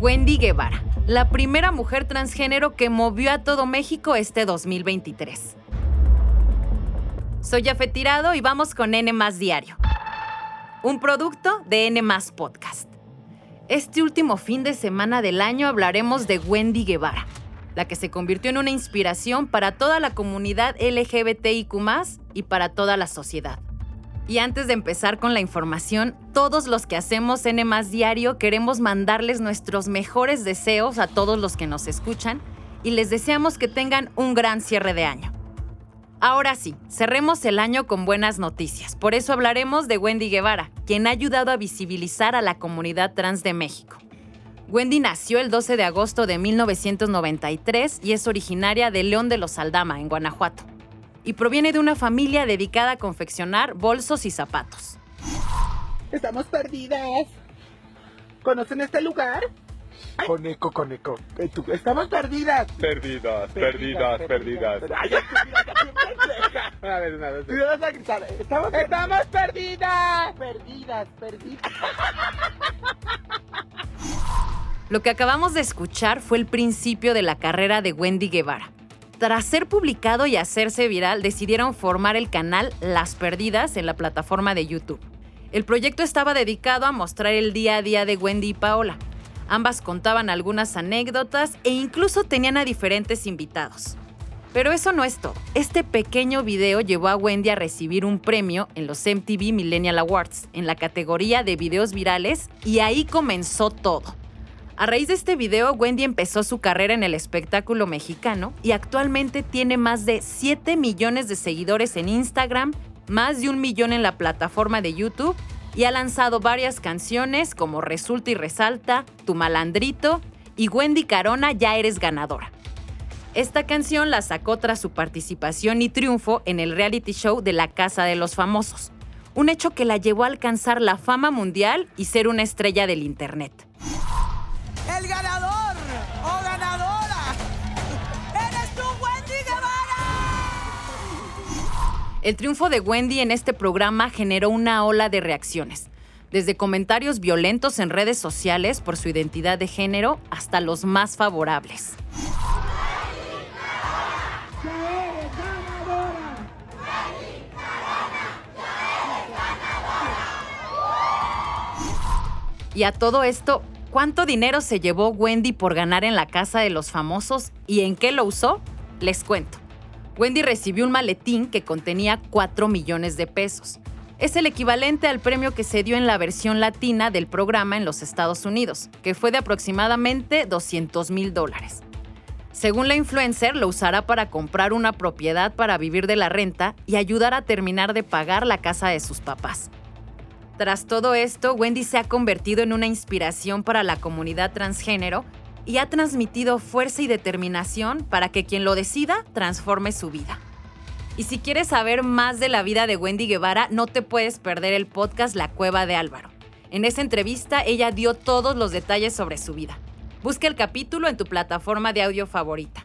Wendy Guevara, la primera mujer transgénero que movió a todo México este 2023. Soy Jafet Tirado y vamos con N Diario, un producto de N Podcast. Este último fin de semana del año hablaremos de Wendy Guevara, la que se convirtió en una inspiración para toda la comunidad LGBTIQ y para toda la sociedad. Y antes de empezar con la información, todos los que hacemos N Diario queremos mandarles nuestros mejores deseos a todos los que nos escuchan y les deseamos que tengan un gran cierre de año. Ahora sí, cerremos el año con buenas noticias. Por eso hablaremos de Wendy Guevara, quien ha ayudado a visibilizar a la comunidad trans de México. Wendy nació el 12 de agosto de 1993 y es originaria de León de los Aldama, en Guanajuato. Y proviene de una familia dedicada a confeccionar bolsos y zapatos. Estamos perdidas. ¿Conocen este lugar? Con eco, con eco. Eh, estamos perdidas. Perdidas, perdidas, perdidas. Ay, a ver, una vez. Estamos, estamos perdidas. Perdidas, perdidas. Lo que acabamos de escuchar fue el principio de la carrera de Wendy Guevara. Tras ser publicado y hacerse viral, decidieron formar el canal Las Perdidas en la plataforma de YouTube. El proyecto estaba dedicado a mostrar el día a día de Wendy y Paola, Ambas contaban algunas anécdotas e incluso tenían a diferentes invitados. Pero eso no es todo. Este pequeño video llevó a Wendy a recibir un premio en los MTV Millennial Awards en la categoría de videos virales y ahí comenzó todo. A raíz de este video, Wendy empezó su carrera en el espectáculo mexicano y actualmente tiene más de 7 millones de seguidores en Instagram, más de un millón en la plataforma de YouTube y ha lanzado varias canciones como Resulta y Resalta, Tu Malandrito y Wendy Carona Ya Eres Ganadora. Esta canción la sacó tras su participación y triunfo en el reality show de La Casa de los Famosos, un hecho que la llevó a alcanzar la fama mundial y ser una estrella del Internet. ¡El ganador o ganadora! ¡Eres tú, Wendy Guevara! El triunfo de Wendy en este programa generó una ola de reacciones, desde comentarios violentos en redes sociales por su identidad de género hasta los más favorables. Y a todo esto, ¿cuánto dinero se llevó Wendy por ganar en la casa de los famosos y en qué lo usó? Les cuento. Wendy recibió un maletín que contenía 4 millones de pesos. Es el equivalente al premio que se dio en la versión latina del programa en los Estados Unidos, que fue de aproximadamente 200 mil dólares. Según la influencer, lo usará para comprar una propiedad para vivir de la renta y ayudar a terminar de pagar la casa de sus papás. Tras todo esto, Wendy se ha convertido en una inspiración para la comunidad transgénero y ha transmitido fuerza y determinación para que quien lo decida transforme su vida. Y si quieres saber más de la vida de Wendy Guevara, no te puedes perder el podcast La Cueva de Álvaro. En esa entrevista ella dio todos los detalles sobre su vida. Busca el capítulo en tu plataforma de audio favorita.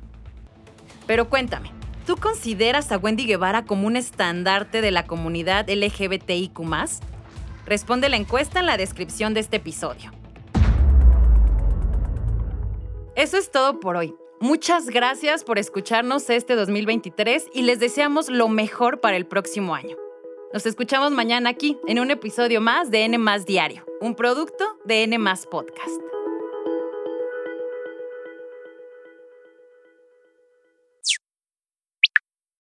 Pero cuéntame, ¿tú consideras a Wendy Guevara como un estandarte de la comunidad LGBTIQ? Responde la encuesta en la descripción de este episodio. Eso es todo por hoy. Muchas gracias por escucharnos este 2023 y les deseamos lo mejor para el próximo año. Nos escuchamos mañana aquí en un episodio más de N Diario, un producto de N Podcast.